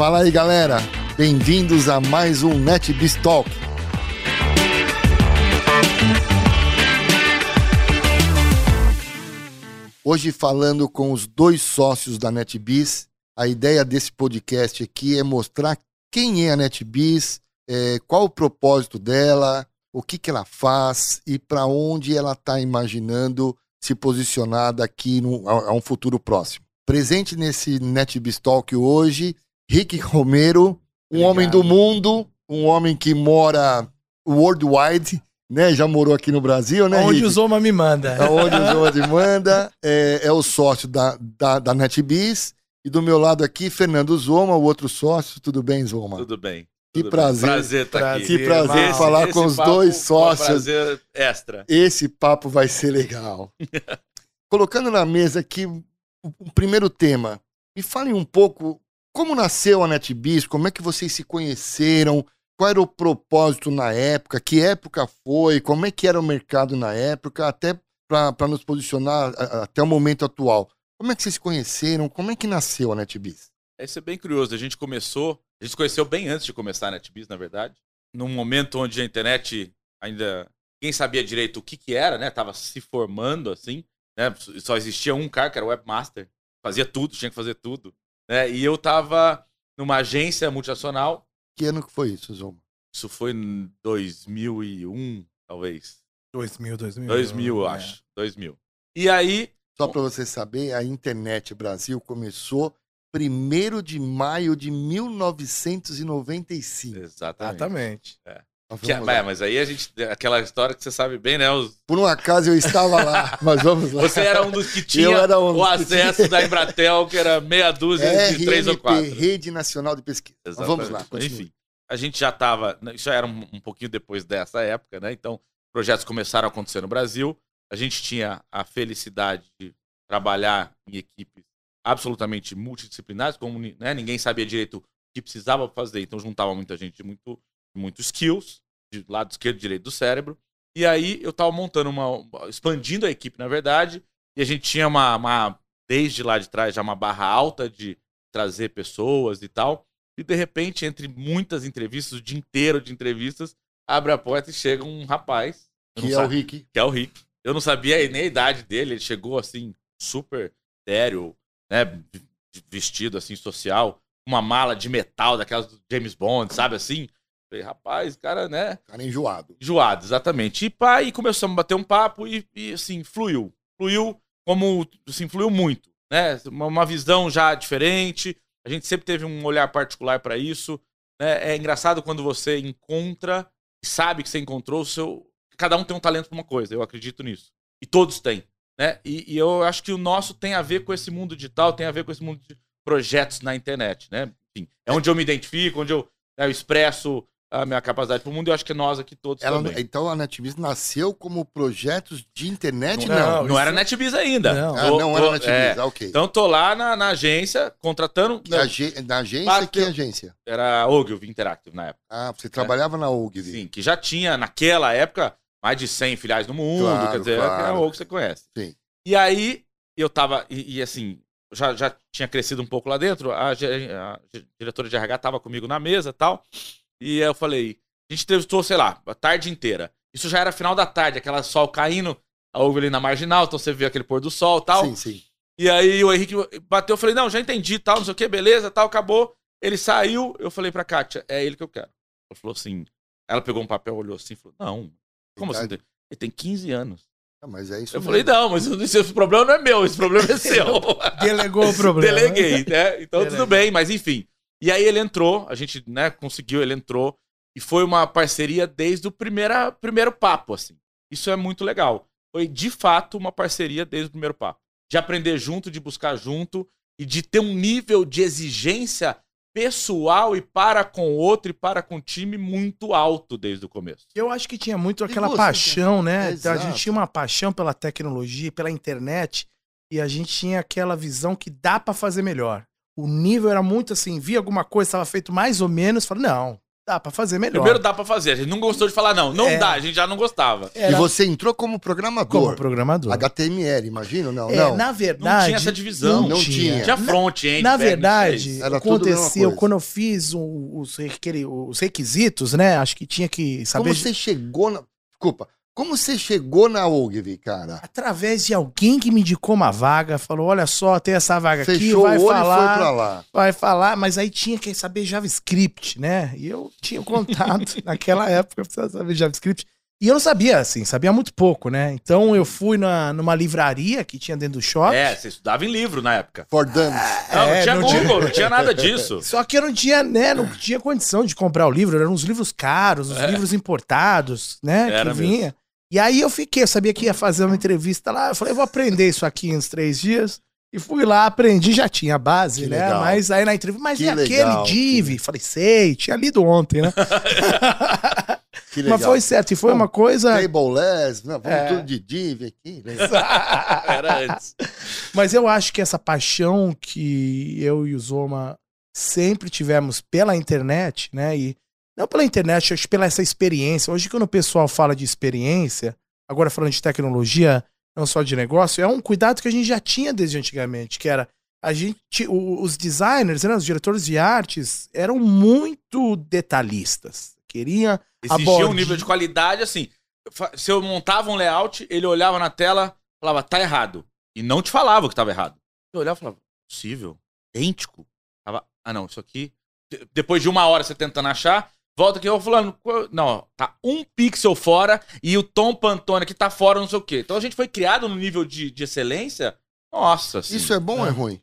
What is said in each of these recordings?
Fala aí, galera. Bem-vindos a mais um NetBiz Talk. Hoje falando com os dois sócios da NetBiz. A ideia desse podcast aqui é mostrar quem é a NetBiz, é, qual o propósito dela, o que, que ela faz e para onde ela está imaginando se posicionar daqui no, a, a, um futuro próximo. Presente nesse NetBiz Talk hoje, Rick Romero, um Obrigado. homem do mundo, um homem que mora worldwide, né? Já morou aqui no Brasil, né? Onde Rick? o Zoma me manda. Onde o Zoma me manda. É, é o sócio da, da, da NetBiz. E do meu lado aqui, Fernando Zoma, o outro sócio. Tudo bem, Zoma? Tudo bem. Que prazer. Prazer estar tá aqui. Que prazer esse, falar esse com os dois sócios. prazer extra. Esse papo vai ser legal. Colocando na mesa aqui o primeiro tema. Me falem um pouco como nasceu a NetBiz, como é que vocês se conheceram, qual era o propósito na época, que época foi, como é que era o mercado na época, até para nos posicionar até o momento atual. Como é que vocês se conheceram? Como é que nasceu a NetBiz? Isso é bem curioso. A gente começou a gente se conheceu bem antes de começar a NetBiz, na verdade. Num momento onde a internet ainda ninguém sabia direito o que, que era, né? Tava se formando assim, né? Só existia um cara que era o webmaster, fazia tudo, tinha que fazer tudo, né? E eu tava numa agência multinacional. Que ano que foi isso, Zoma? Isso foi em 2001, talvez. 2000, 2000. 2000, é. acho. 2000. E aí, só para você saber, a internet Brasil começou 1 de maio de 1995. Exatamente. Exatamente. É. Que, é, mas aí a gente. Aquela história que você sabe bem, né? Os... Por um acaso eu estava lá, mas vamos lá. Você era um dos que tinha um o acesso da Embratel, que era meia dúzia RNP, de três ou quatro. Rede Nacional de Pesquisa. Vamos lá, continue. Enfim, a gente já estava. Isso era um, um pouquinho depois dessa época, né? Então, projetos começaram a acontecer no Brasil. A gente tinha a felicidade de trabalhar em equipes absolutamente multidisciplinares, como né, ninguém sabia direito o que precisava fazer, então juntava muita gente de muito, muito skills, de lado esquerdo e direito do cérebro. E aí eu estava montando uma. expandindo a equipe, na verdade, e a gente tinha uma, uma, desde lá de trás, já uma barra alta de trazer pessoas e tal. E de repente, entre muitas entrevistas, o dia inteiro de entrevistas, abre a porta e chega um rapaz. Que é o Rick. Que é o Rick. Eu não sabia nem a idade dele, ele chegou assim, super sério, né, vestido assim, social, uma mala de metal daquelas do James Bond, sabe assim? Falei, rapaz, cara, né? Cara enjoado. Enjoado, exatamente. E pá, e começamos a bater um papo e, e assim, fluiu. Fluiu como, assim, fluiu muito, né? Uma, uma visão já diferente. A gente sempre teve um olhar particular para isso. Né? É engraçado quando você encontra e sabe que você encontrou o seu. Cada um tem um talento para uma coisa, eu acredito nisso. E todos têm. Né? E, e, eu acho que o nosso tem a ver com esse mundo digital, tem a ver com esse mundo de projetos na internet, né? Enfim, é onde eu me identifico, onde eu, né, eu expresso a minha capacidade para o mundo e eu acho que nós aqui todos Ela, também. Então a NetBiz nasceu como projetos de internet? Não, não, não era NetBiz ainda. Não, ah, não era NetBiz, é, ah, ok. Então tô lá na, na agência, contratando... Na, na agência? Que agência? Era a Ogilvy Interactive na época. Ah, você trabalhava é. na Ogilvy. Sim, que já tinha naquela época mais de 100 filiais no mundo, claro, quer dizer, claro. é a Ogilvy que você conhece. Sim. E aí, eu tava, e, e assim, já, já tinha crescido um pouco lá dentro, a, a, diretora de RH tava comigo na mesa tal, e eu falei, a gente entrevistou, sei lá, a tarde inteira. Isso já era final da tarde, aquela sol caindo, a uva ali na marginal, então você vê aquele pôr do sol tal. Sim, sim. E aí o Henrique bateu, eu falei, não, já entendi, tal, não sei o que, beleza, tal, acabou. Ele saiu, eu falei pra Kátia, é ele que eu quero. Ela falou assim, ela pegou um papel, olhou assim, falou, não, como assim? Ele tem 15 anos. Ah, mas é isso eu mesmo. falei, não, mas esse problema não é meu, esse problema é seu. Delegou o problema. Deleguei, né? Então tudo bem, mas enfim. E aí ele entrou, a gente né, conseguiu, ele entrou. E foi uma parceria desde o primeira, primeiro papo, assim. Isso é muito legal. Foi, de fato, uma parceria desde o primeiro papo. De aprender junto, de buscar junto e de ter um nível de exigência pessoal e para com o outro e para com o time muito alto desde o começo. Eu acho que tinha muito aquela você, paixão, né? Exato. A gente tinha uma paixão pela tecnologia, pela internet e a gente tinha aquela visão que dá para fazer melhor. O nível era muito assim, via alguma coisa estava feito mais ou menos, falei, não, dá pra fazer melhor. Primeiro dá pra fazer. A gente não gostou de falar, não. Não É. dá, a gente já não gostava. Era E você entrou como programador. como programador. HTML, imagina? Não, É, não. Na Não verdade. tinha essa divisão. Não tinha. Tinha front-end. Na back, não verdade, aconteceu quando eu fiz os, os requisitos, né? Acho que tinha que saber. Como você chegou na... Desculpa. Como você chegou na Ogilvy, cara? Através de alguém que me indicou uma vaga, falou: olha só, tem essa vaga aqui, Fechou vai o olho falar. e foi pra lá. vai falar, mas aí tinha que saber JavaScript, né? E eu tinha contato naquela época, eu precisava saber JavaScript. E eu não sabia, assim, sabia muito pouco, né? Então eu fui na, numa livraria que tinha dentro do shopping. É, você estudava em livro na época. For dummies. Não, É, não tinha não Google, tinha- não tinha nada disso. Só que eu não tinha, né? Não tinha condição de comprar o livro. Eram uns livros caros, os É. livros importados, né? Era que vinha. E aí eu fiquei, eu sabia que ia fazer uma entrevista lá. Eu falei, eu vou aprender isso aqui em uns três dias. E fui lá, aprendi, já tinha base, Que né? legal. Mas aí na entrevista, mas Que é legal, aquele div. Falei, sei, tinha lido ontem, né? Que legal. Mas foi certo, e foi Bom, uma coisa. Tableless, né? vamos É. tudo de div aqui. legal. Era antes. Mas eu acho que essa paixão que eu e o Zoma sempre tivemos pela internet, né? E não pela internet, acho pela essa experiência. Hoje, quando o pessoal fala de experiência, agora falando de tecnologia, não só de negócio, é um cuidado que a gente já tinha desde antigamente, que era a gente, os designers, né, os diretores de artes eram muito detalhistas. Queria Existia bordinha. um nível de qualidade assim. Se eu montava um layout, ele olhava na tela, falava, tá errado. E não te falava que tava errado. Eu olhava e falava, possível? Idêntico? Tava, ah, não, isso aqui. de- Depois de uma hora você tentando achar, volta aqui, eu falando, "Qual- não, tá um pixel fora e o Tom Pantone aqui tá fora, não sei o quê. Então a gente foi criado no nível de, de excelência. Nossa, assim, Isso é bom ou é ruim?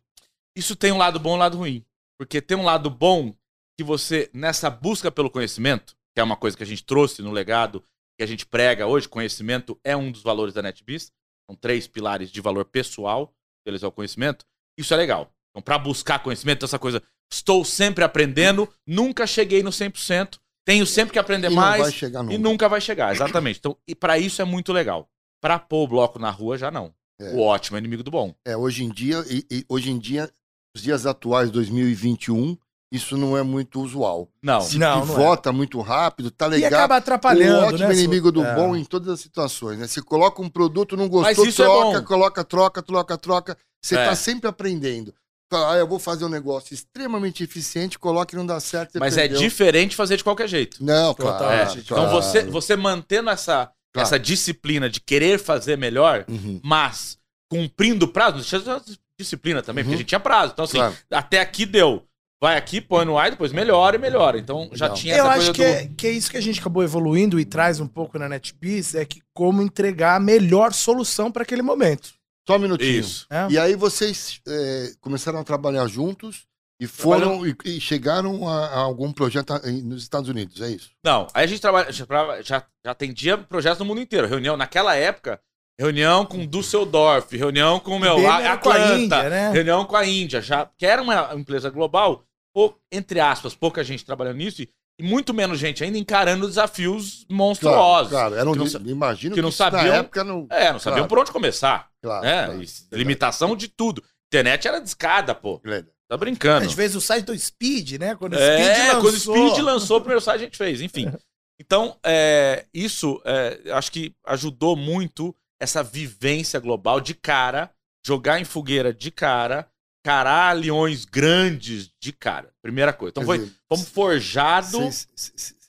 isso tem um lado bom e um lado ruim. Porque tem um lado bom que você, nessa busca pelo conhecimento, que é uma coisa que a gente trouxe no legado, que a gente prega hoje, conhecimento é um dos valores da NetBeast. São três pilares de valor pessoal, deles é o conhecimento. Isso é legal. Então, para buscar conhecimento, essa coisa, estou sempre aprendendo, nunca cheguei no 100%, tenho sempre que aprender E não mais vai chegar nunca. e nunca vai chegar, exatamente. Então, e para isso é muito legal. Para pôr o bloco na rua, já não. É. O ótimo é inimigo do bom. É, hoje em dia, e, e hoje em dia, os dias atuais, 2021, isso não é muito usual. Não. Se Não, não pivota muito rápido, tá E legal. acaba O atrapalhando, ótimo né? inimigo do É. bom em todas as situações, né? Você coloca um produto, não Mas gostou, é troca, bom. coloca, troca, troca, troca. Você É. tá sempre aprendendo. Fala, Ah, eu vou fazer um negócio extremamente eficiente, coloca e não dá certo. você Mas é perdeu. diferente fazer de qualquer jeito. Não, claro. É, claro. Então você, você mantendo essa, Claro. essa disciplina de querer fazer melhor, Uhum, mas cumprindo o prazo, disciplina também, porque Uhum. a gente tinha prazo. Então, assim, claro. até aqui deu. Vai aqui, põe no ar, depois melhora e melhora. Então já Legal. tinha Eu essa acho que, do. é, que é isso que a gente acabou evoluindo e traz um pouco na NetBeats, é que como entregar a melhor solução para aquele momento. Só um minutinho. Isso. né? E aí vocês é, começaram a trabalhar juntos e foram e, e chegaram a, a algum projeto nos Estados Unidos, é isso? Não, aí a gente trabalha, já, já, atendia projetos no mundo inteiro. Reunião, naquela época, reunião com Düsseldorf, reunião com meu, Bem, a- com a Atlanta, Índia, né? reunião com a Índia, já, que era uma empresa global, pou- entre aspas, pouca gente trabalhando nisso e, e muito menos gente ainda encarando desafios monstruosos. Claro, era um, que não imagino que não isso na sabiam- época não. É, não sabiam Claro. por onde começar, Claro, né? claro. Limitação de tudo. Internet era discada, pô. Tá brincando. Às vezes o site do Speed, né? Quando o É, Speed lançou... quando o Speed lançou o primeiro site, a gente fez, enfim. Então, é, isso é, acho que ajudou muito essa vivência global de cara, jogar em fogueira de cara, carar leões grandes de cara. Primeira coisa. Então, foi, fomos forjados.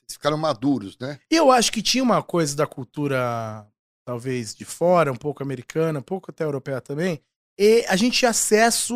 Ficaram maduros, né? E eu acho que tinha uma coisa da cultura, talvez de fora, um pouco americana, um pouco até europeia também. E a gente tinha acesso.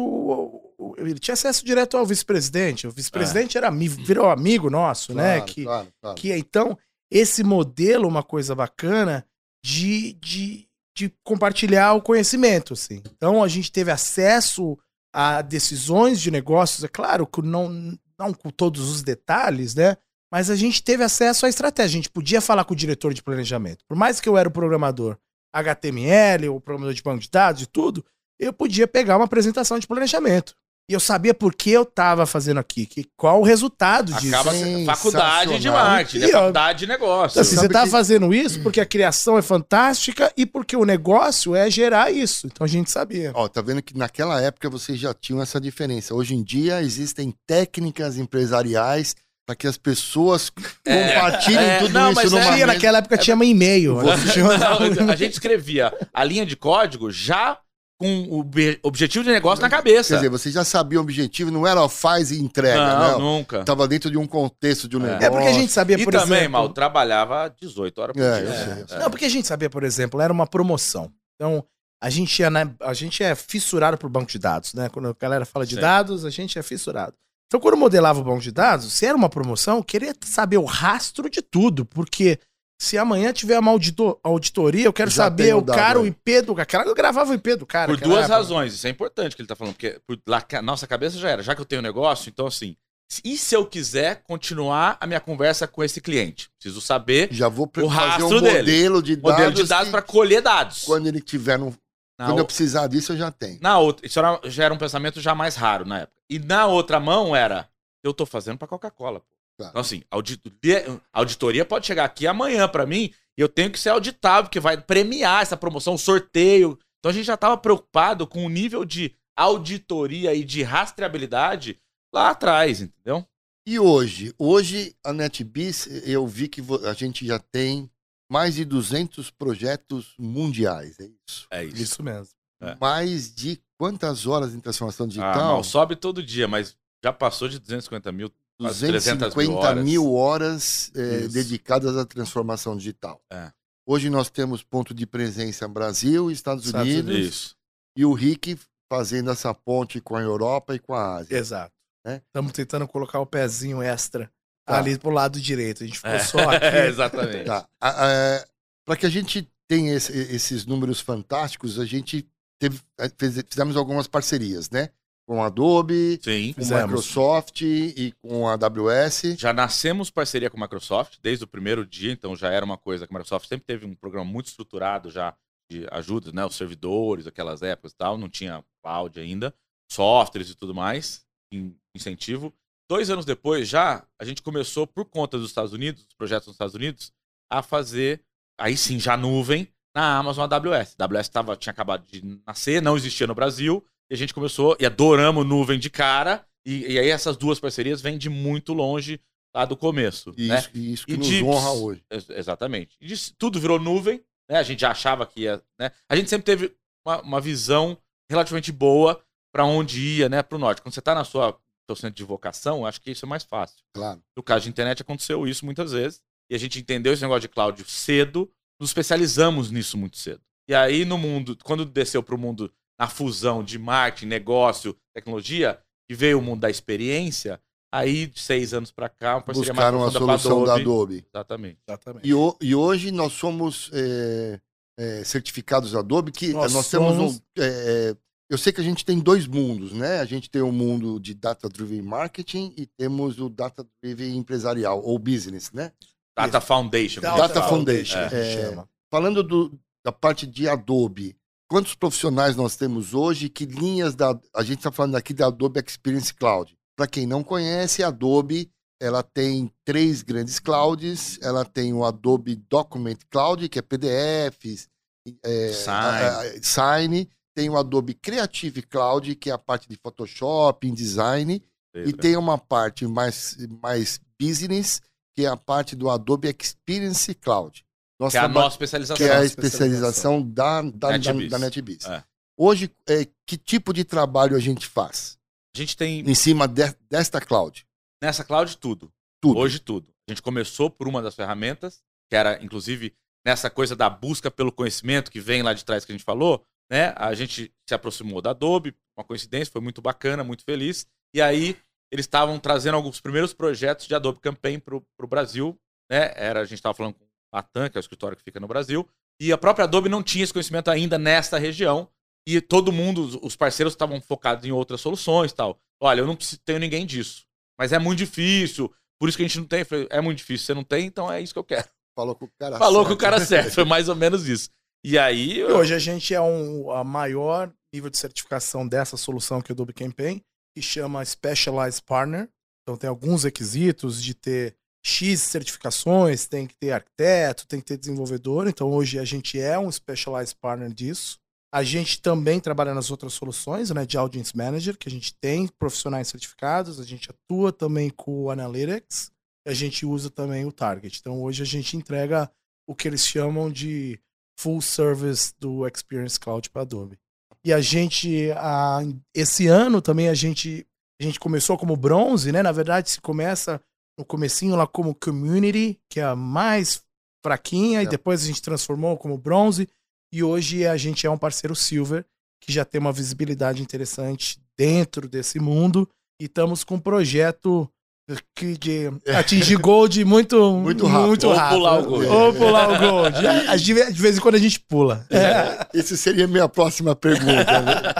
Ele tinha acesso direto ao vice-presidente. O vice-presidente era ami- virou amigo nosso, né? Claro, Que, claro, claro. que então, esse modelo, uma coisa bacana de, de, de compartilhar o conhecimento, assim. Então, a gente teve acesso a decisões de negócios, é claro que não, não com todos os detalhes, né? Mas a gente teve acesso à estratégia. A gente podia falar com o diretor de planejamento. Por mais que eu era o programador HTML, o programador de banco de dados e tudo, eu podia pegar uma apresentação de planejamento. E eu sabia por que eu estava fazendo aqui, que, qual o resultado disso. Acaba sendo faculdade de marketing, né? E, faculdade de negócio. Então, assim, você tá que- fazendo isso porque a criação é fantástica e porque o negócio é gerar isso. Então a gente sabia. Ó, tá vendo que naquela época vocês já tinham essa diferença. Hoje em dia existem técnicas empresariais Para que as pessoas É, compartilhem é, tudo não, isso mas numa é- Tinha, mesa. naquela época tinha um e-mail. Você- Tinha uma- Não, a gente escrevia a linha de código já com o objetivo de negócio na cabeça. Quer dizer, você já sabia o objetivo, não era ó, faz e entrega, não, não. nunca. Tava dentro de um contexto de um É. negócio. É porque a gente sabia, E por também, exemplo... mal, trabalhava 18 horas por É, dia. É, é. Não, porque a gente sabia, por exemplo, era uma promoção. Então, a gente, é, né, a gente é fissurado por banco de dados, né? Quando a galera fala de Sim. dados, a gente é fissurado. Então, quando modelava o banco de dados, se era uma promoção, eu queria saber o rastro de tudo, porque se amanhã tiver uma audito- auditoria, eu quero Já saber o o dado cara, o aí. IP do cara. Eu gravava o IP do cara. Por duas época. razões, isso é importante que ele tá falando, porque por lá, nossa cabeça já era, já que eu tenho um negócio, então assim, se- e se eu quiser continuar a minha conversa com esse cliente? Preciso saber Já vou O fazer rastro um dele. modelo de dados. modelo de dados para colher dados. Quando ele tiver no. Na, Quando o- eu precisar disso, eu já tenho. na outra, isso era- já era um pensamento já mais raro na época. E na outra mão era, eu tô fazendo para Coca-Cola. pô. Tá. Então assim, auditoria, auditoria pode chegar aqui amanhã para mim e eu tenho que ser auditável, porque vai premiar essa promoção, sorteio. Então a gente já estava preocupado com o nível de auditoria e de rastreabilidade lá atrás, entendeu? E hoje? Hoje, a NetBiz, eu vi que a gente já tem mais de 200 projetos mundiais, é isso? É isso. Isso mesmo. É. Mais de quantas horas em transformação Ah, digital? mal, sobe todo dia, mas já passou de 250 mil. quase 300 mil 250 horas. mil horas é, dedicadas à transformação digital. É. Hoje nós temos ponto de presença Brasil, Estados, Estados Unidos, Isso. e o Rick fazendo essa ponte com a Europa e com a Ásia. Exato. É? Estamos tentando colocar o pezinho extra Tá. ali pro lado direito. A gente ficou É, só aqui. exatamente. Tá. Para que a gente tenha esse- esses números fantásticos, a gente teve, fez- fizemos algumas parcerias, né? Com a Adobe, Sim. com a. Microsoft e com a AWS. Já nascemos parceria com a Microsoft desde o primeiro dia, então já era uma coisa que a Microsoft sempre teve um programa muito estruturado já de ajuda, né? Os servidores, aquelas épocas e tal, não tinha cloud ainda, softwares e tudo mais, incentivo. Dois anos depois, já, a gente começou, por conta dos Estados Unidos, dos projetos nos Estados Unidos, a fazer, aí sim, já nuvem, na Amazon AWS. A AWS tava, tinha acabado de nascer, não existia no Brasil, e a gente começou, e adoramos nuvem de cara, e, e aí essas duas parcerias vêm de muito longe lá do começo. E né? isso, e isso que E nos de- honra hoje. Ex- Exatamente. E tudo virou nuvem, né? A gente já achava que ia. Né? A gente sempre teve uma, uma visão relativamente boa para onde ia, né? Para o norte. Quando você está na sua seu centro de vocação, acho que isso é mais fácil. Claro. No caso de internet, aconteceu isso muitas vezes. E a gente entendeu esse negócio de cloud cedo, nos especializamos nisso muito cedo. E aí, no mundo, quando desceu para o mundo na fusão de marketing, negócio, tecnologia, e veio o mundo da experiência, aí, de seis anos para cá, uma parceria Buscaram a mais profunda com solução da Adobe. Exatamente. Exatamente. E, ho- e hoje nós somos é, é, certificados Adobe, que Nós nós, temos somos- um. é, eu sei que a gente tem dois mundos, né? A gente tem o mundo de Data Driven Marketing e temos o Data Driven Empresarial, ou Business, né? Data Foundation. Data. Foundation. É. chama. Falando do- da parte de Adobe, quantos profissionais nós temos hoje? Que linhas da. A gente está falando aqui da Adobe Experience Cloud. Para quem não conhece, a Adobe ela tem três grandes clouds. Ela tem o Adobe Document Cloud, que é PDFs, é, Sign. a- a- Sign. Tem o Adobe Creative Cloud, que é a parte de Photoshop, InDesign. E tem uma parte mais, mais business, que é a parte do Adobe Experience Cloud. Nós Que é a nossa especialização. que é a nossa especialização da, da, da, NetBees. da NetBees. É. Hoje, é, que tipo de trabalho a gente faz A gente tem em cima de- desta cloud? nessa cloud tudo. Tudo. Hoje tudo. A gente começou por uma das ferramentas, que era, inclusive, nessa coisa da busca pelo conhecimento que vem lá de trás que a gente falou, né? A gente se aproximou da Adobe, uma coincidência, foi muito bacana, muito feliz. E aí eles estavam trazendo alguns primeiros projetos de Adobe Campaign para o Brasil, né? Era, a gente estava falando com a TAM, que é o escritório que fica no Brasil, e a própria Adobe não tinha esse conhecimento ainda nesta região. E todo mundo, os- os parceiros estavam focados em outras soluções e tal. Olha, eu não tenho ninguém disso. Mas é muito difícil, por isso que a gente não tem. Eu falei, é muito difícil, você não tem, então é isso que eu quero. Falou com o cara Falou certo. com o cara certo, foi mais ou menos isso. E aí, E hoje a gente é um, a maior nível de certificação dessa solução que o Adobe Campaign, que chama Specialized Partner. Então tem alguns requisitos de ter X certificações, tem que ter arquiteto, tem que ter desenvolvedor. Então hoje a gente é um Specialized Partner disso. A gente também trabalha nas outras soluções, né, de Audience Manager, que a gente tem profissionais certificados, a gente atua também com o Analytics. a gente usa também o Target. Então hoje a gente entrega o que eles chamam de full service do Experience Cloud para Adobe. E a gente, a, esse ano também a gente, a gente começou como bronze, né? Na verdade, se começa no comecinho lá como community, que é a mais fraquinha, é. e depois a gente transformou como bronze, e hoje a gente é um parceiro silver, que já tem uma visibilidade interessante dentro desse mundo, e estamos com um projeto que de atingir gold muito, muito rápido. Muito rápido. Ou pular o gold. Ou pular o gold. De vez em quando a gente pula. É. Essa seria a minha próxima pergunta. Né?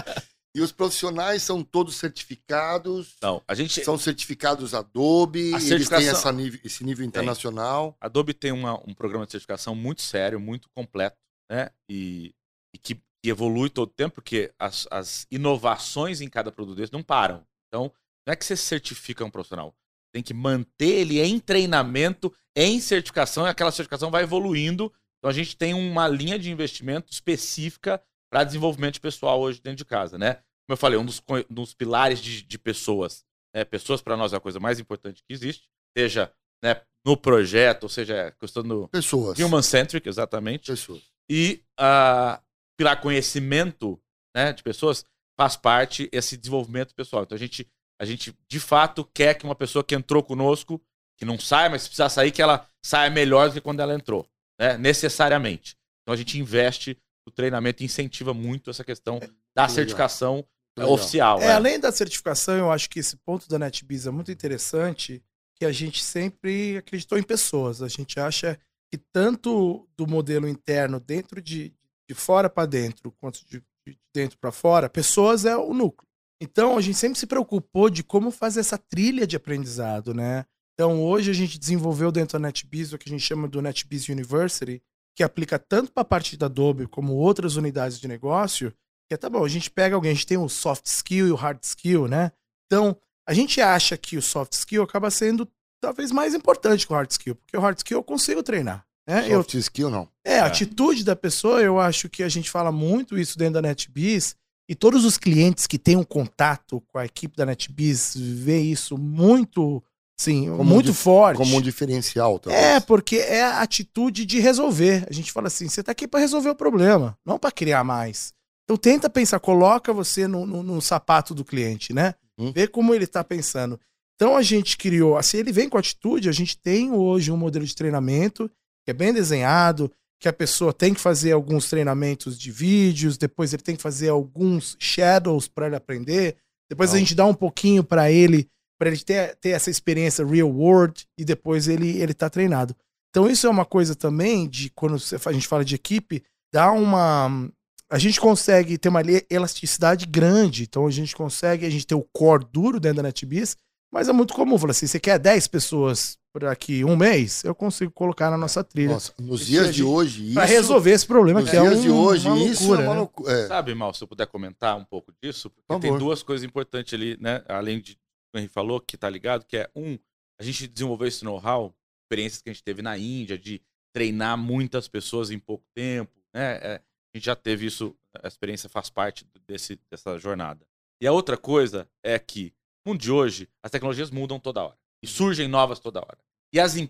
E os profissionais são todos certificados? Não, a gente... São certificados Adobe, a eles têm essa nível, esse nível internacional? Tem. Adobe tem uma, um programa de certificação muito sério, muito completo, né? E, e que, que, evolui todo o tempo, porque as, as inovações em cada produto desse não param. Então, não é que você certifica um profissional, tem que manter ele em treinamento, em certificação, e aquela certificação vai evoluindo. Então, a gente tem uma linha de investimento específica para desenvolvimento pessoal hoje dentro de casa, né? Como eu falei, um dos, dos pilares de, de pessoas. Né? Pessoas, para nós, é a coisa mais importante que existe, seja né, no projeto, ou seja, questão do. Pessoas. Human-centric, exatamente. Pessoas. E uh, pilar conhecimento né, de pessoas faz parte esse desenvolvimento pessoal. Então a gente, a gente, de fato, quer que uma pessoa que entrou conosco, que não saia, mas se precisar sair, que ela saia melhor do que quando ela entrou. Né? Necessariamente. Então a gente investe o treinamento incentiva muito essa questão é, da certificação legal. oficial. É, é, além da certificação, eu acho que esse ponto da NetBiz é muito interessante, que a gente sempre acreditou em pessoas. A gente acha que tanto do modelo interno, dentro de, de fora para dentro, quanto de, de dentro para fora, pessoas é o núcleo. Então, a gente sempre se preocupou de como fazer essa trilha de aprendizado, né? Então, hoje a gente desenvolveu dentro da NetBiz o que a gente chama do NetBiz University, que aplica tanto para a parte da Adobe como outras unidades de negócio, que é, tá bom, a gente pega alguém, a gente tem o soft skill e o hard skill, né? Então, a gente acha que o soft skill acaba sendo talvez mais importante que o hard skill, porque o hard skill eu consigo treinar. Né? Soft eu, skill não. É, a é. atitude da pessoa, eu acho que a gente fala muito isso dentro da NetBiz, e todos os clientes que têm um contato com a equipe da NetBiz vê isso muito Sim, como muito um forte. Como um diferencial, talvez. É, porque é a atitude de resolver. A gente fala assim: você está aqui para resolver o problema, não para criar mais. Então tenta pensar, coloca você no, no, no sapato do cliente, né? Hum. Vê como ele está pensando. Então a gente criou, assim, ele vem com atitude, a gente tem hoje um modelo de treinamento que é bem desenhado, que a pessoa tem que fazer alguns treinamentos de vídeos, depois ele tem que fazer alguns shadows para ele aprender, depois não. a gente dá um pouquinho para ele para ele ter, ter essa experiência real world e depois ele ele tá treinado. Então isso é uma coisa também de quando a gente fala de equipe, dá uma a gente consegue ter uma elasticidade grande, então a gente consegue, a gente ter o core duro dentro da NetBees, mas é muito comum, falar assim, você quer 10 pessoas por aqui um mês, eu consigo colocar na nossa trilha. Nossa, nos dias de hoje, isso... Para resolver esse problema, que é um, de hoje, uma isso loucura, é uma loucura. Né? É. Sabe, Mal, se eu puder comentar um pouco disso, porque tem duas coisas importantes ali, né, além de o Henrique falou, que tá ligado, que é um, a gente desenvolveu esse know-how, experiências que a gente teve na Índia, de treinar muitas pessoas em pouco tempo, né? É, a gente já teve isso, a experiência faz parte desse, dessa jornada. E a outra coisa é que, mundo de hoje, as tecnologias mudam toda hora. E surgem novas toda hora. E, as e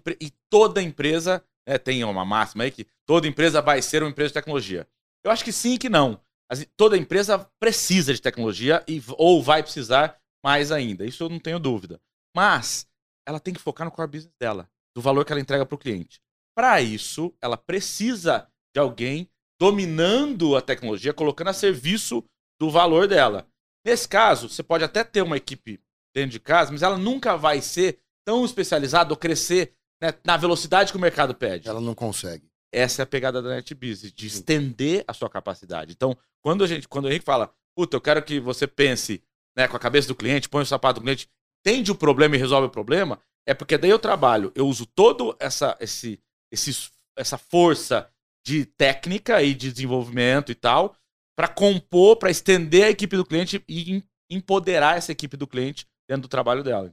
toda empresa, né, tem uma máxima aí que toda empresa vai ser uma empresa de tecnologia. Eu acho que sim e que não. toda empresa precisa de tecnologia e, ou vai precisar mais ainda. Isso eu não tenho dúvida. Mas ela tem que focar no core business dela, do valor que ela entrega para o cliente. Para isso, ela precisa de alguém dominando a tecnologia, colocando a serviço do valor dela. Nesse caso, você pode até ter uma equipe dentro de casa, mas ela nunca vai ser tão especializada ou crescer né, na velocidade que o mercado pede. Ela não consegue. Essa é a pegada da NetBusiness, de estender a sua capacidade. Então, quando a gente, quando o Henrique fala, puta, eu quero que você pense né, com a cabeça do cliente, põe o sapato do cliente, entende o problema e resolve o problema, é porque daí eu trabalho, eu uso todo essa esse, esse essa força de técnica e de desenvolvimento e tal, para compor, para estender a equipe do cliente e empoderar essa equipe do cliente dentro do trabalho dela?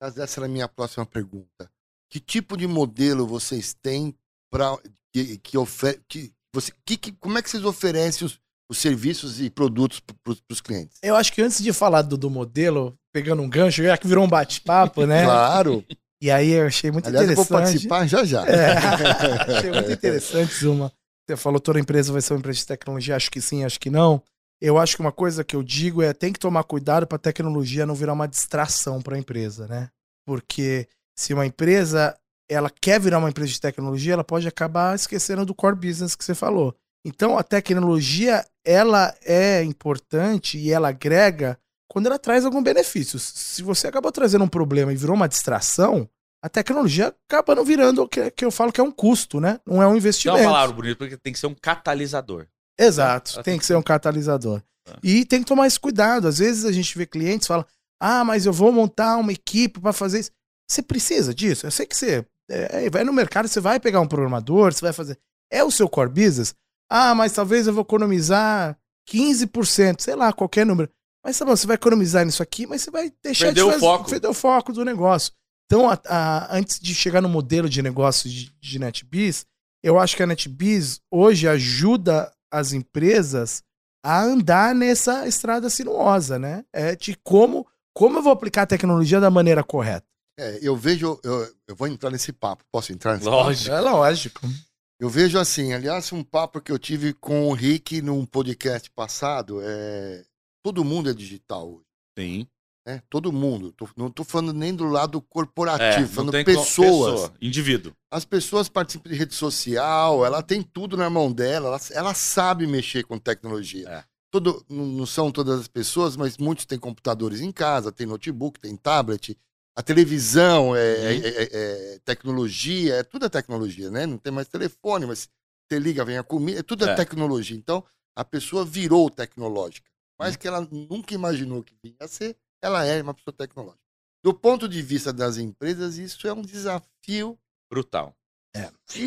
Mas essa era a minha próxima pergunta. Que tipo de modelo vocês têm para que, que, ofer que você que, que, como é que vocês oferecem os, os serviços e produtos para os clientes. Eu acho que antes de falar do, do modelo, pegando um gancho, já que virou um bate-papo, né? claro. E aí eu achei muito Aliás, eu vou interessante. participar já já. É, achei muito interessante, Zuma. Você falou toda empresa vai ser uma empresa de tecnologia, acho que sim, acho que não. Eu acho que uma coisa que eu digo é tem que tomar cuidado para a tecnologia não virar uma distração para a empresa, né? Porque se uma empresa ela quer virar uma empresa de tecnologia, ela pode acabar esquecendo do core business que você falou. Então a tecnologia ela é importante e ela agrega quando ela traz algum benefício. Se você acabou trazendo um problema e virou uma distração, a tecnologia acaba não virando o que, que eu falo que é um custo, né? Não é um Não é investimento. uma palavra bonita, porque tem que ser um catalisador. Exato, tem que ser um catalisador. Tá. E tem que tomar esse cuidado. Às vezes a gente vê clientes falam: ah, mas eu vou montar uma equipe para fazer isso. Você precisa disso? Eu sei que você é, vai no mercado, você vai pegar um programador, você vai fazer. É o seu core business? Ah, mas talvez eu vou economizar 15%, sei lá, qualquer número. Mas tá bom, você vai economizar nisso aqui, mas você vai deixar Perder de o fazer, foco. perder o foco do negócio. Então, a- a- antes de chegar no modelo de negócio de, de NetBees, eu acho que a NetBees hoje ajuda as empresas a andar nessa estrada sinuosa, né? É de como, como eu vou aplicar a tecnologia da maneira correta. É, eu vejo, eu, eu vou entrar nesse papo. Posso entrar nesse Lógico. É lógico. papo? Eu vejo assim, aliás, um papo que eu tive com o Rick num podcast passado. É, todo mundo é digital hoje. Sim. Né? Todo mundo. Tô- não estou falando nem do lado É, corporativo, não falando pessoas. pessoa, indivíduo. As pessoas participam de rede social, ela tem tudo na mão dela, ela, ela sabe mexer com tecnologia. É. Todo, não são todas as pessoas, mas muitos têm computadores em casa, tem notebook, tem tablet. A televisão é, Uhum. é- é- é tecnologia, é tudo é tecnologia, né? Não tem mais telefone, mas você liga, vem a comida, é tudo é, É. tecnologia. Então, a pessoa virou tecnológica. Mas Uhum. que ela nunca imaginou que vinha a ser, ela é uma pessoa tecnológica. Do ponto de vista das empresas, isso é um desafio Brutal.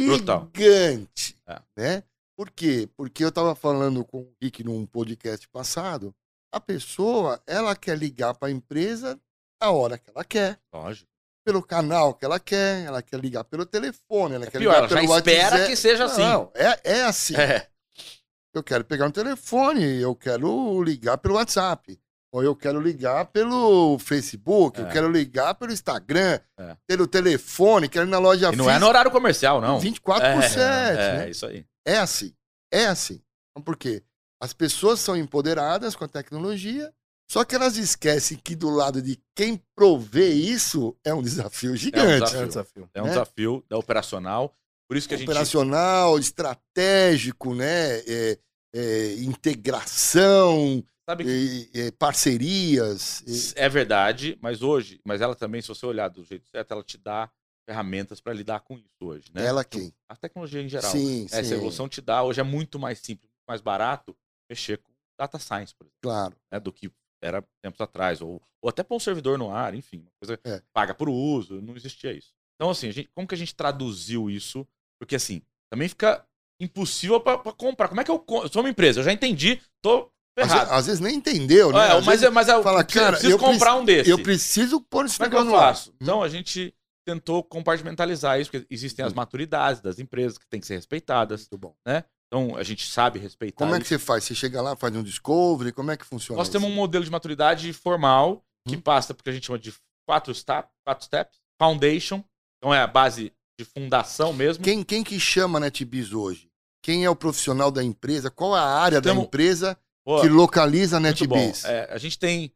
Brutal. gigante, É. né? Por quê? Porque eu estava falando com o Rick num podcast passado, a pessoa, ela quer ligar para a empresa a hora que ela quer, Lógico. pelo canal que ela quer, ela quer ligar pelo telefone, ela É quer pior, ligar ela já pelo espera WhatsApp. que seja assim. Não, é, é assim. É. Eu quero pegar um telefone, eu quero ligar pelo WhatsApp. Ou eu quero ligar pelo Facebook, eu É. quero ligar pelo Instagram, É. pelo telefone, quero ir na loja E não é no horário comercial, não. 24 por 7, é, né? é, isso aí. É assim. É assim. Então, por quê? As pessoas são empoderadas com a tecnologia, só que elas esquecem que do lado de quem provê isso é um desafio gigante. desafio. É um desafio. É um Né? desafio operacional. Por isso que a gente. Operacional, estratégico, né? É, é, integração, Sabe é, é, parcerias. é- É verdade, mas hoje, mas ela também, se você olhar do jeito certo, ela te dá ferramentas para lidar com isso hoje, né? Ela quem? A tecnologia em geral. Sim, Essa sim. evolução te dá, hoje é muito mais simples, muito mais barato mexer com data science, por exemplo, Claro. né, do que era tempos atrás, ou, ou até pôr um servidor no ar, enfim, uma coisa É. paga por uso, não existia isso. Então, assim, a gente, como que a gente traduziu isso? Porque, assim, também fica impossível para comprar. Como é que eu, eu sou uma empresa, eu já entendi, tô Às, às vezes nem entendeu, né? É, Às mas, vezes mas eu fala, preciso, cara, preciso eu comprar um desse. eu preciso pôr esse Como é que eu negócio no faço? Então, a gente tentou compartimentalizar isso, porque existem as maturidades das empresas que têm que ser respeitadas. Muito bom. Então, a gente sabe respeitar Como é que isso. você faz? Você chega lá, faz um discovery, como é que funciona Nós isso? temos um modelo de maturidade formal que Uhum. passa porque a gente chama de quatro, step, quatro steps. Foundation, então é a base de fundação mesmo. Quem, quem que chama NetBiz hoje? Quem é o profissional da empresa? Qual a área da empresa Pô, que localiza a. NetBiz? É, a gente tem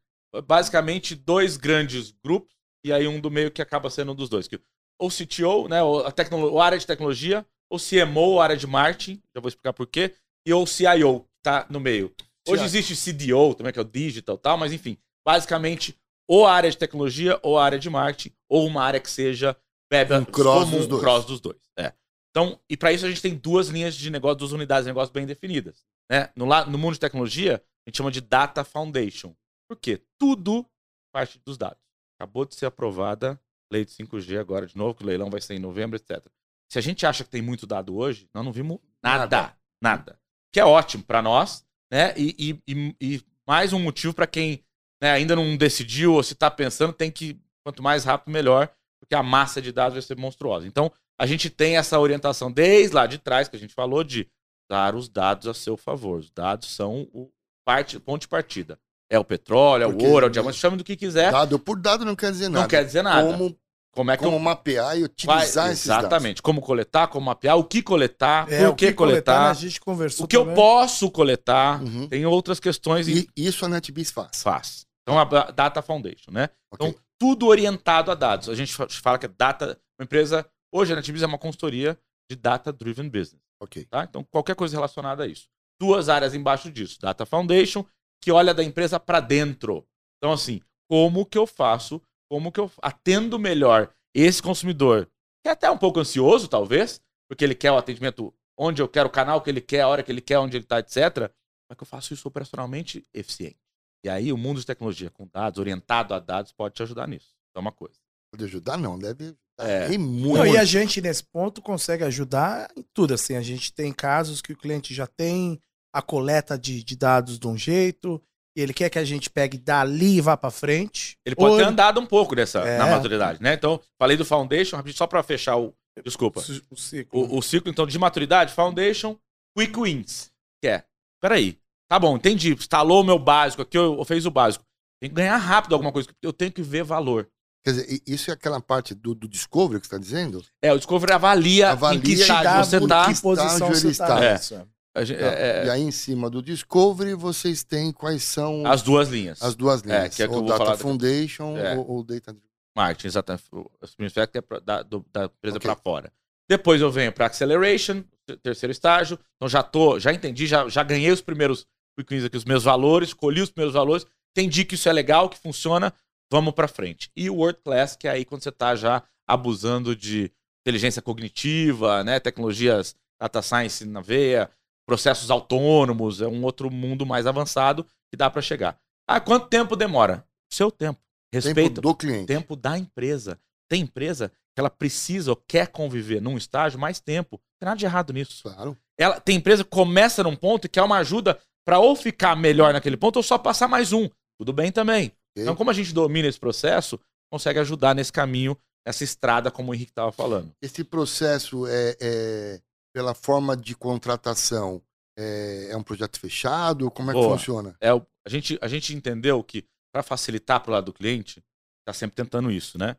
basicamente dois grandes grupos e aí um do meio que acaba sendo um dos dois. Que ou CTO, né, ou a, tecno, ou a área de tecnologia, ou CMO, ou área de marketing, já vou explicar por quê, e ou CIO, que tá no meio. Hoje existe CDO também, que é o digital e tal, mas enfim, basicamente, ou a área de tecnologia, ou a área de marketing, ou uma área que seja bebe, Um cross comum, dos dois. cross dos dois. É. Então, e para isso a gente tem duas linhas de negócio, duas unidades de negócio bem definidas. Né? No, no mundo de tecnologia, a gente chama de Data Foundation. Por quê? Tudo parte dos dados. Acabou de ser aprovada a lei de 5G agora de novo, que o leilão vai ser em novembro, etc. Se a gente acha que tem muito dado hoje, nós não vimos nada. Nada. Que é ótimo para nós, né? E, e- e- e mais um motivo para quem né, ainda não decidiu ou se está pensando, tem que, quanto mais rápido, melhor, porque a massa de dados vai ser monstruosa. Então, a gente tem essa orientação desde lá de trás, que a gente falou, de dar os dados a seu favor. Os dados são o parte, ponto de partida. É o petróleo, é Porque- o ouro, é o diamante, chame do que quiser. Dado por dado não quer dizer nada. Não quer dizer nada. Como como é que Como eu mapear e vai- utilizar esses dados. exatamente, como coletar, como mapear, o que coletar, É, por que coletar, A gente conversou o que eu também. posso coletar, Uhum. tem outras questões e E isso a NetBees faz. faz. Então a Data Foundation, né? Ok. Então, tudo orientado a dados. A gente fa- fala que é data, uma empresa, hoje a NetBees é uma consultoria de data driven business. ok. Tá? Então, qualquer coisa relacionada a isso. Duas áreas embaixo disso. Data Foundation, que olha da empresa para dentro. Então, assim, como que eu faço, como que eu atendo melhor esse consumidor, que é até um pouco ansioso, talvez, porque ele quer o atendimento onde eu quero, o canal que ele quer, a hora que ele quer, onde ele está, etc. Como é que eu faço isso operacionalmente eficiente? E aí, o mundo de tecnologia com dados, orientado a dados, pode te ajudar nisso. Então, é uma coisa. Pode ajudar? Não, deve ajudar. É. Não, muito. e a gente, nesse ponto, consegue ajudar em tudo. Assim, a gente tem casos que o cliente já tem a coleta de, de dados de um jeito, e ele quer que a gente pegue dali e vá para frente. Ele pode Ou ter andado um pouco nessa, É. na maturidade, né? Então, falei do Foundation, rapidinho, só para fechar o. Desculpa. O ciclo. O, o ciclo, então, de maturidade, Foundation, Quick Wins. Que é, peraí, tá bom, entendi, instalou o meu básico aqui, eu, eu fez o básico. Tem que ganhar rápido alguma coisa, eu tenho que ver valor. Quer dizer, e- isso é aquela parte do, do Discovery que você está dizendo? É, o Discovery avalia, Avalia em que e estágio você por tá. que que posição estágio você ele tá. está. É. É. Gente- Tá. é, E é, aí, em cima do Discovery, vocês têm quais são as duas linhas. as duas linhas. que é que ou vou Data falar- Foundation É. ou, ou Data Marketing, exatamente. O Spring Factor é da, do- da empresa Ok. para fora. Depois eu venho para Acceleration, ter- terceiro estágio. Então já tô, já entendi, já, já ganhei os primeiros quick wins aqui, os meus valores, colhi os primeiros valores, entendi que isso é legal, que funciona, vamos para frente. E o World Class, que é aí quando você está já abusando de inteligência cognitiva, né, tecnologias data science na veia, processos autônomos, é um outro mundo mais avançado que dá para chegar. Ah, quanto tempo demora? Seu tempo. Respeita Tempo do cliente. tempo da empresa. Tem empresa que ela precisa ou quer conviver num estágio mais tempo. Não tem nada de errado nisso. Claro. Ela, tem empresa que começa num ponto e quer uma ajuda para ou ficar melhor naquele ponto ou só passar mais um. Tudo bem também. Ok. Então, como a gente domina esse processo, consegue ajudar nesse caminho, essa estrada, como o Henrique estava falando. Esse processo é, é pela forma de contratação é, é um projeto fechado? Como é que Boa. funciona? É, a, gente, a gente entendeu que, para facilitar para o lado do cliente, está sempre tentando isso, né?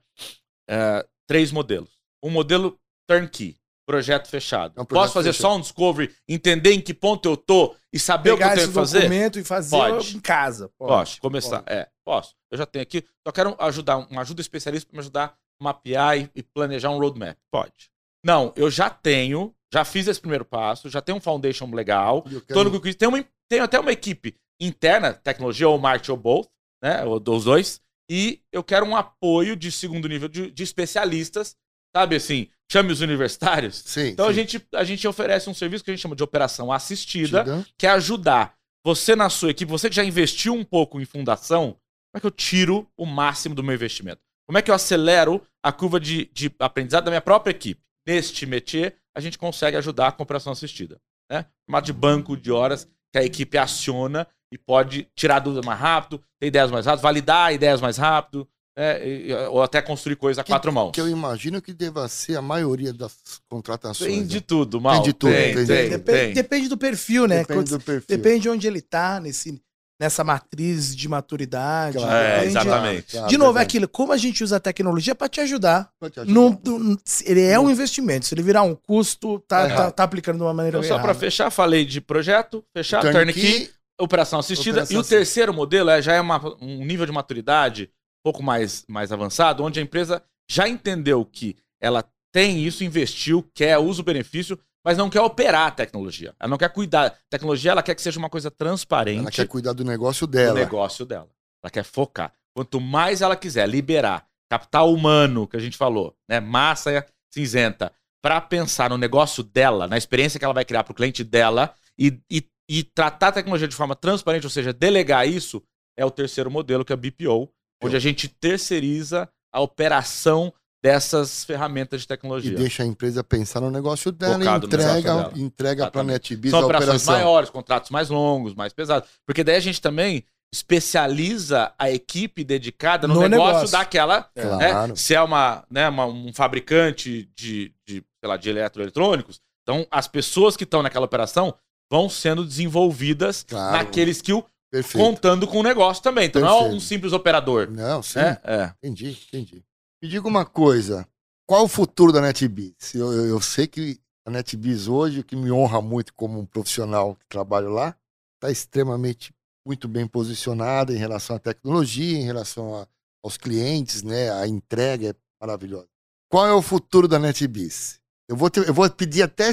É, três modelos. Um modelo turnkey, projeto fechado. É um projeto Posso fazer fechado. só um discovery, entender em que ponto eu tô e saber o que eu Pegar tenho que fazer? documento e fazer Pode. em casa. Pode. Posso começar. Pode. É, posso. Eu já tenho aqui. Só quero ajudar, uma ajuda especialista para me ajudar a mapear e, e planejar um roadmap. Pode. Não, eu já tenho, já fiz esse primeiro passo, já tenho um foundation legal, quero- Tô no. Tem, uma, tem até uma equipe interna, tecnologia ou marketing ou both, né? Ou dos dois. E eu quero um apoio de segundo nível de, de especialistas, sabe assim? Chame os universitários. Sim. Então a sim. gente, a gente oferece um serviço que a gente chama de operação assistida, Tida. que é ajudar você na sua equipe, você que já investiu um pouco em fundação, como é que eu tiro o máximo do meu investimento? Como é que eu acelero a curva de, de aprendizado da minha própria equipe? Neste métier, a gente consegue ajudar com a operação assistida. Né? Chamado de banco de horas que a equipe aciona e pode tirar dúvidas mais rápido, ter ideias mais rápido, validar ideias mais rápido, E- ou até construir coisa a Que- quatro mãos. Que eu imagino que deva ser a maioria das contratações. Tem né? de tudo, mal. Tem de tudo, Tem, tem de tem. Depende, tem. depende do perfil, né? Depende do perfil. Depende onde ele tá nesse, nessa matriz de maturidade. Claro, É, depende- exatamente. claro, De novo, é aquilo, como a gente usa a tecnologia para te ajudar. Pode te ajudar. Ele é um investimento. Se ele virar um custo, tá, Tá tá, tá aplicando de uma maneira Então, só para fechar, falei de projeto, fechar, turnkey, Turnkey, operação assistida. Operação e o assistida. terceiro modelo é, já é uma- um nível de maturidade pouco mais, mais avançado, onde a empresa já entendeu que ela tem isso, investiu, quer, usa o benefício, mas não quer operar a tecnologia. Ela não quer cuidar. A tecnologia ela quer que seja uma coisa transparente ela quer cuidar do negócio do dela. negócio dela. Ela quer focar. Quanto mais ela quiser liberar capital humano, que a gente falou, né, massa cinzenta, para pensar no negócio dela, na experiência que ela vai criar para o cliente dela e, e, e tratar a tecnologia de forma transparente, ou seja, delegar isso, é o terceiro modelo, que é a BPO, onde a gente terceiriza a operação dessas ferramentas de E tecnologia. deixa a empresa pensar no negócio dela Focado e entrega, dela. entrega para a. NetBiz São a operações operação. maiores, contratos mais longos, mais pesados. Porque daí a gente também especializa a equipe dedicada no, No negócio, negócio. daquela. né? Claro. Se é uma, né, uma- um fabricante de, de, sei lá, de eletroeletrônicos, então as pessoas que estão naquela operação vão sendo desenvolvidas Claro. naquele skill, Perfeito. contando com o negócio também. Então não é um Perfeito. simples operador. Não, sim. né? É. Entendi, entendi. Me diga uma coisa, qual o futuro da NetBeats? Eu, eu, eu sei que a NetBeats hoje, o que me honra muito como um profissional que trabalho lá, está extremamente muito bem posicionada em relação à tecnologia, em relação a, aos clientes, né? A entrega é maravilhosa. Qual é o futuro da NetBeats? Eu vou, ter, eu vou pedir até.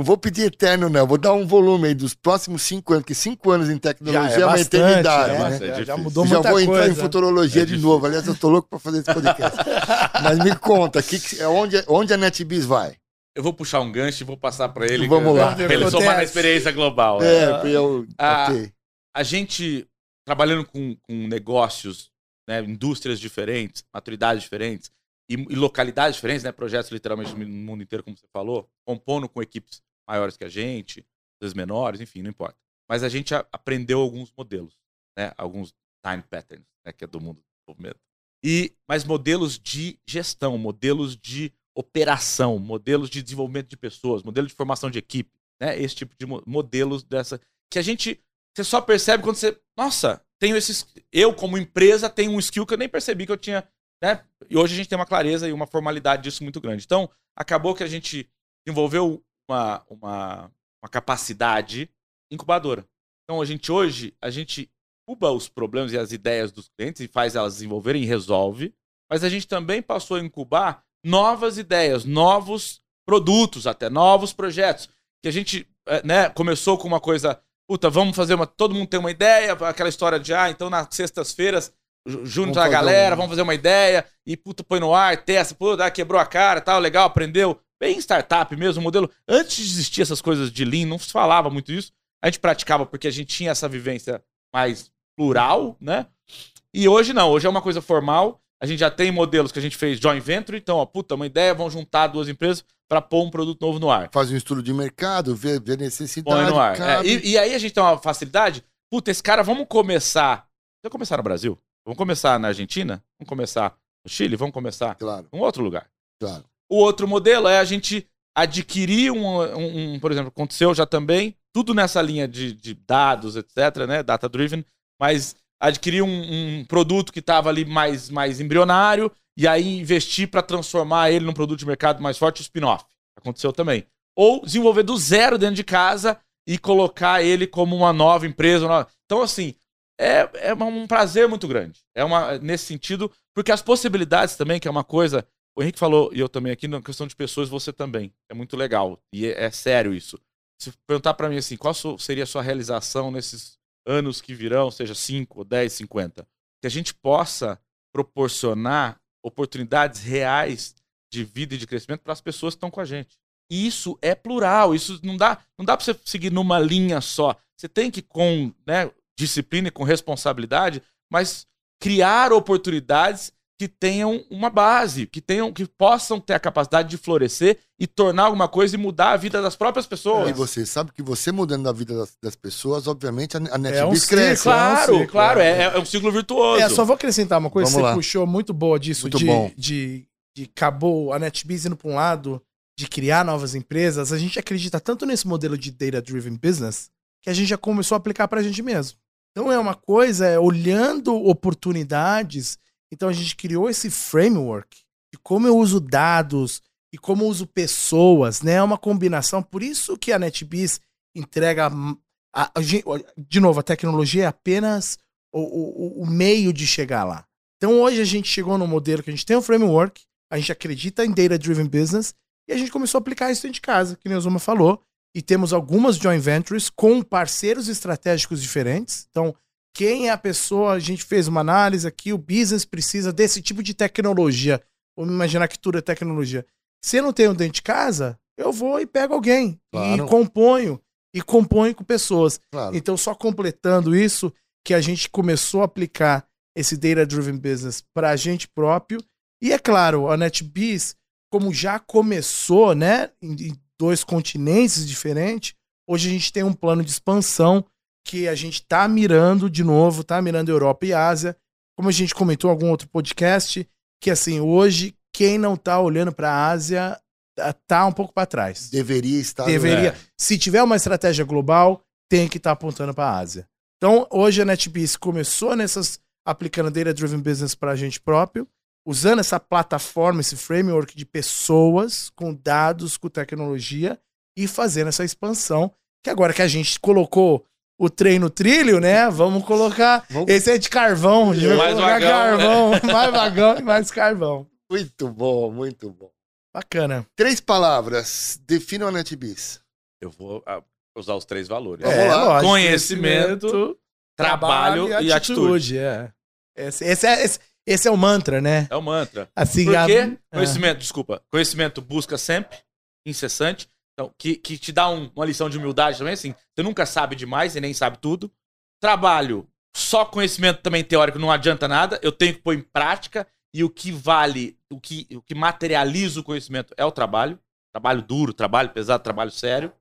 Não vou pedir eterno, não. Vou dar um volume aí dos próximos cinco anos, porque cinco anos em tecnologia é, é, uma eternidade, é, né? Já, já mudou já muita vou entrar coisa. em futurologia É de novo. Aliás, eu tô louco para fazer esse podcast. Mas me conta, que que, onde, onde a NetBeats vai? Eu vou puxar um gancho e vou passar pra ele. Vamos lá. Ele somar na experiência global. né? É, eu. Ah, ok. a gente trabalhando com, com negócios, né, indústrias diferentes, maturidades diferentes e, e localidades diferentes, né, projetos literalmente no mundo inteiro, como você falou, compondo com equipes maiores que a gente, às vezes menores, enfim, não importa. Mas a gente a- aprendeu alguns modelos, né, alguns time patterns, né, que é do mundo do desenvolvimento. E mas modelos de gestão, modelos de operação, modelos de desenvolvimento de pessoas, modelo de formação de equipe, né, esse tipo de mo- modelos dessa que a gente você só percebe quando você. Nossa, tenho esses. Eu, como empresa, tenho um skill que eu nem percebi que eu tinha. Né? E hoje a gente tem uma clareza e uma formalidade disso muito grande. Então, acabou que a gente desenvolveu uma, uma, uma capacidade incubadora. Então, a gente hoje, a gente incuba os problemas e as ideias dos clientes e faz elas desenvolverem e resolve. Mas a gente também passou a incubar novas ideias, novos produtos, até novos projetos. Que a gente eh, né, começou com uma coisa puta, vamos fazer uma. Todo mundo tem uma ideia, aquela história de, ah, então nas sextas-feiras, ju- junta Vamos a galera, um- vamos fazer uma ideia, e puta, põe no ar, testa, puta, quebrou a cara, tal, legal, aprendeu. Bem startup mesmo, modelo. Antes de existir essas coisas de Lean, não se falava muito isso. A gente praticava porque a gente tinha essa vivência mais plural, né? E hoje não, hoje é uma coisa formal. A gente já tem modelos que a gente fez joint venture, então, ó, puta, uma ideia, vamos juntar duas empresas para pôr um produto novo no ar. Faz um estudo de mercado, vê, vê necessidade. Põe no ar. É, e, e aí a gente tem uma facilidade. Puta, esse cara, vamos começar. Vamos começar no Brasil? Vamos começar na Argentina? Vamos começar no Chile? Vamos começar Claro, em outro lugar. claro. O outro modelo é a gente adquirir um, um- um, por exemplo, aconteceu já também, tudo nessa linha de, de dados, etc., né? Data driven, mas adquirir um, um produto que estava ali mais, mais embrionário e aí investir para transformar ele num produto de mercado mais forte, o spin-off. Aconteceu também. Ou desenvolver do zero dentro de casa e colocar ele como uma nova empresa. uma nova- Então, assim, é, é um prazer muito grande. É uma nesse sentido, porque as possibilidades também, que é uma coisa. O Henrique falou, e eu também aqui, na questão de pessoas, você também. É muito legal. E é, é sério isso. Se perguntar pra mim assim, qual seria a sua realização nesses anos que virão, seja 5, 10, 50, que a gente possa proporcionar oportunidades reais de vida e de crescimento para as pessoas que estão com a gente. E isso é plural, isso não dá, não dá para você seguir numa linha só. Você tem que com, né, disciplina e com responsabilidade, mas criar oportunidades que tenham uma base, que tenham que possam ter a capacidade de florescer e tornar alguma coisa e mudar a vida das próprias pessoas. E você sabe que você mudando a vida das, das pessoas, obviamente a, a É um cresce. Claro, É um ciclo, claro, é. é, é um ciclo virtuoso. É, só vou acrescentar uma coisa, Vamos você lá. puxou muito boa disso, Muito de, bom. de, de acabou a NetBees indo para um lado, de criar novas empresas, a gente acredita tanto nesse modelo de data-driven business, que a gente já começou a aplicar para a gente mesmo. Então é uma coisa, é olhando oportunidades, então a gente criou esse framework de como eu uso dados e como eu uso pessoas, né? É uma combinação, por isso que a NetBees entrega a- a gen- de novo, a tecnologia é apenas o, o, o meio de chegar lá. Então hoje a gente chegou no modelo que a gente tem um framework, a gente acredita em data-driven business e a gente começou a aplicar isso dentro de casa, que nem o Zuma falou, e temos algumas joint ventures com parceiros estratégicos diferentes. Então, quem é a pessoa, a gente fez uma análise aqui, o business precisa desse tipo de tecnologia. Vamos imaginar que tudo é tecnologia. Se eu não tenho dentro de casa, eu vou e pego alguém Claro. e componho e componho com pessoas. Claro. Então, só completando isso, que a gente começou a aplicar esse data-driven business para a gente próprio. E é claro, a NetBees, como já começou, né, em dois continentes diferentes, hoje a gente tem um plano de expansão que a gente está mirando de novo, tá mirando Europa e Ásia. Como a gente comentou em algum outro podcast, que assim, hoje quem não tá olhando para a Ásia tá- tá um pouco para trás. Deveria estar. Deveria. É. Se tiver uma estratégia global, tem que estar apontando para a Ásia. Então, hoje a NetBees começou nessas aplicando data driven business para a gente próprio usando essa plataforma, esse framework de pessoas com dados, com tecnologia e fazendo essa expansão. Que agora que a gente colocou o trem no trilho, né? Vamos colocar. Vamos- Esse é de carvão, a gente vai Mais colocar vagão, carvão, mais vagão e mais carvão. Muito bom, muito bom. Bacana. Três palavras. Definam a NetBiz. Eu vou ah, usar os três valores. Vamos lá. Conhecimento, trabalho e atitude. É. Esse, esse é, esse, esse é o mantra, né? É o mantra. Assim, Por a- quê? é. Conhecimento, desculpa. Conhecimento busca sempre, incessante. Então, que, que te dá um- uma lição de humildade também, assim. Você nunca sabe demais e nem sabe tudo. Trabalho, só conhecimento também teórico não adianta nada. Eu tenho que pôr em prática. E o que vale, o que, o que materializa o conhecimento é o trabalho. Trabalho duro, trabalho pesado, trabalho sério.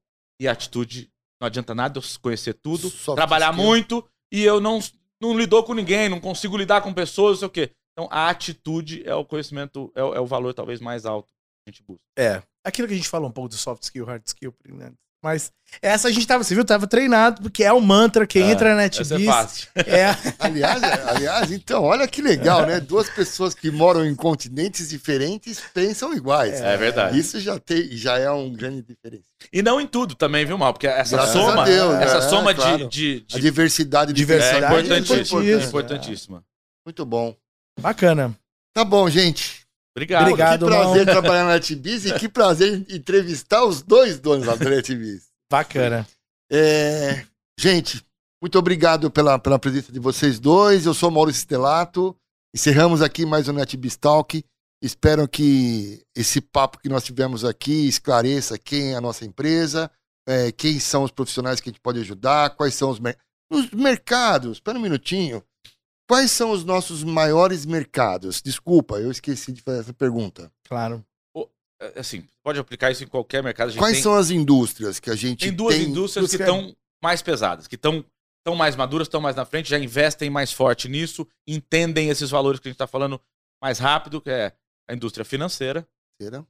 E a atitude, não adianta nada eu conhecer tudo, Soft trabalhar skill. muito e eu não, não lidou com ninguém, não consigo lidar com pessoas, não sei o quê. Então, a atitude é o conhecimento, é, é o valor talvez mais alto que a gente busca. É. Aquilo que a gente falou um pouco do soft skill, hard skill, né? Mas essa a gente tava, você viu, tava treinado, porque é o mantra, quem É, entra na Essa é fácil. é, Aliás, aliás, então, olha que legal, né? Duas pessoas que moram em continentes diferentes pensam iguais. É verdade. Isso já, tem, já é um grande diferença. E não em tudo também, viu, Mal? Porque essa Graças soma, Deus, essa é, soma de- claro. de, de, A diversidade de Diversidade é importantíssima. importante. É importantíssima. Muito bom. bacana. Tá bom, gente. Obrigado. Obrigado. que prazer trabalhar na NetBiz e que prazer entrevistar os dois donos da NetBiz. Bacana. É, gente, muito obrigado pela, pela presença de vocês dois. Eu sou Maurício Stelato. Encerramos aqui mais um NetBiz Talk. Espero que esse papo que nós tivemos aqui esclareça quem é a nossa empresa, é, quem são os profissionais que a gente pode ajudar, quais são os, mer os mercados. Espera um minutinho. Quais são os nossos maiores mercados? Desculpa, eu esqueci de fazer essa pergunta. Claro. É, Assim, pode aplicar isso em qualquer mercado. A gente Quais tem, são as indústrias que a gente tem duas tem? indústrias que duas que- estão mais pesadas, que estão estão mais maduras, estão mais na frente, já investem mais forte nisso, entendem esses valores que a gente está falando mais rápido, que é a indústria financeira,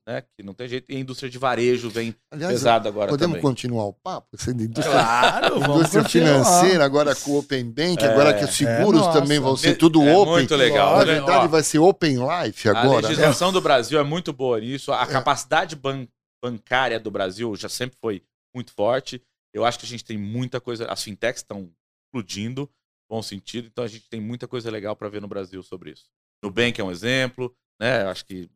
né, que não tem jeito, e a indústria de varejo vem Aliás, pesada agora podemos também. continuar o papo? Sendo indústria Claro, indústria financeira, agora com o Open Bank, É, agora que os seguros nossa. também vão ser É tudo open. muito legal. Na né? verdade, Ó, vai ser Open Life A agora. né? legislação do Brasil é muito boa nisso. A É. capacidade ban- bancária do Brasil já sempre foi muito forte. Eu acho que a gente tem muita coisa. As fintechs estão explodindo, bom sentido. Então a gente tem muita coisa legal para ver no Brasil sobre isso. Nubank é um exemplo, né? Acho que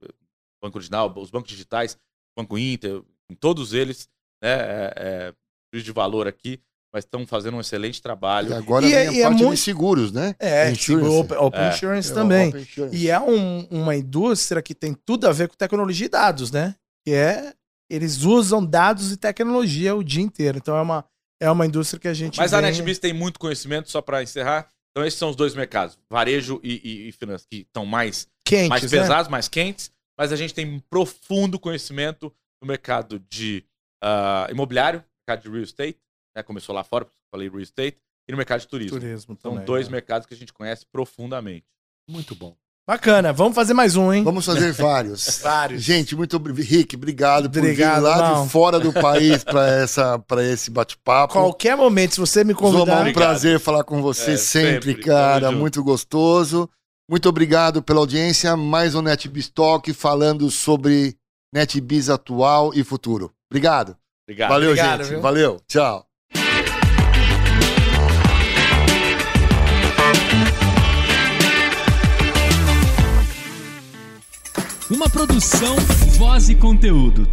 Banco Digital, os bancos digitais, Banco Inter, em todos eles, né? É, é, juiz de valor aqui, mas estão fazendo um excelente trabalho. E agora E vem é- a e é parte muito- de seguros, né? É, Insurance. tipo, Open, Open É. Insurance É, também. Open Insurance. E é um- uma indústria que tem tudo a ver com tecnologia e dados, né? Que é. Eles usam dados e tecnologia o dia inteiro. Então é uma, é uma indústria que a gente. Mas a vem- NetBiz tem muito conhecimento, só para encerrar. Então esses são os dois mercados, varejo e, e, e finanças, que estão mais quentes, mais né? pesados, mais quentes, mas a gente tem um profundo conhecimento no mercado de ah, imobiliário, mercado de real estate, né? começou lá fora, porque eu falei real estate, e no mercado de turismo. Turismo São também, dois né? mercados que a gente conhece profundamente. Muito bom. Bacana, vamos fazer mais um, hein? Vamos fazer vários. Vários. Gente, muito obrigado. Rick, obrigado, por Obrigado, vir lá irmão. de fora do país para essa para esse bate-papo. Qualquer momento, se você me Zoma, convidar. um Obrigado. prazer falar com você É, sempre, sempre. cara. Muito gostoso. Muito obrigado pela audiência. Mais um NetBiz Talk falando sobre NetBiz atual e futuro. Obrigado. Obrigado. Valeu, Obrigado, gente. viu? Valeu. Tchau. Uma produção, voz e conteúdo.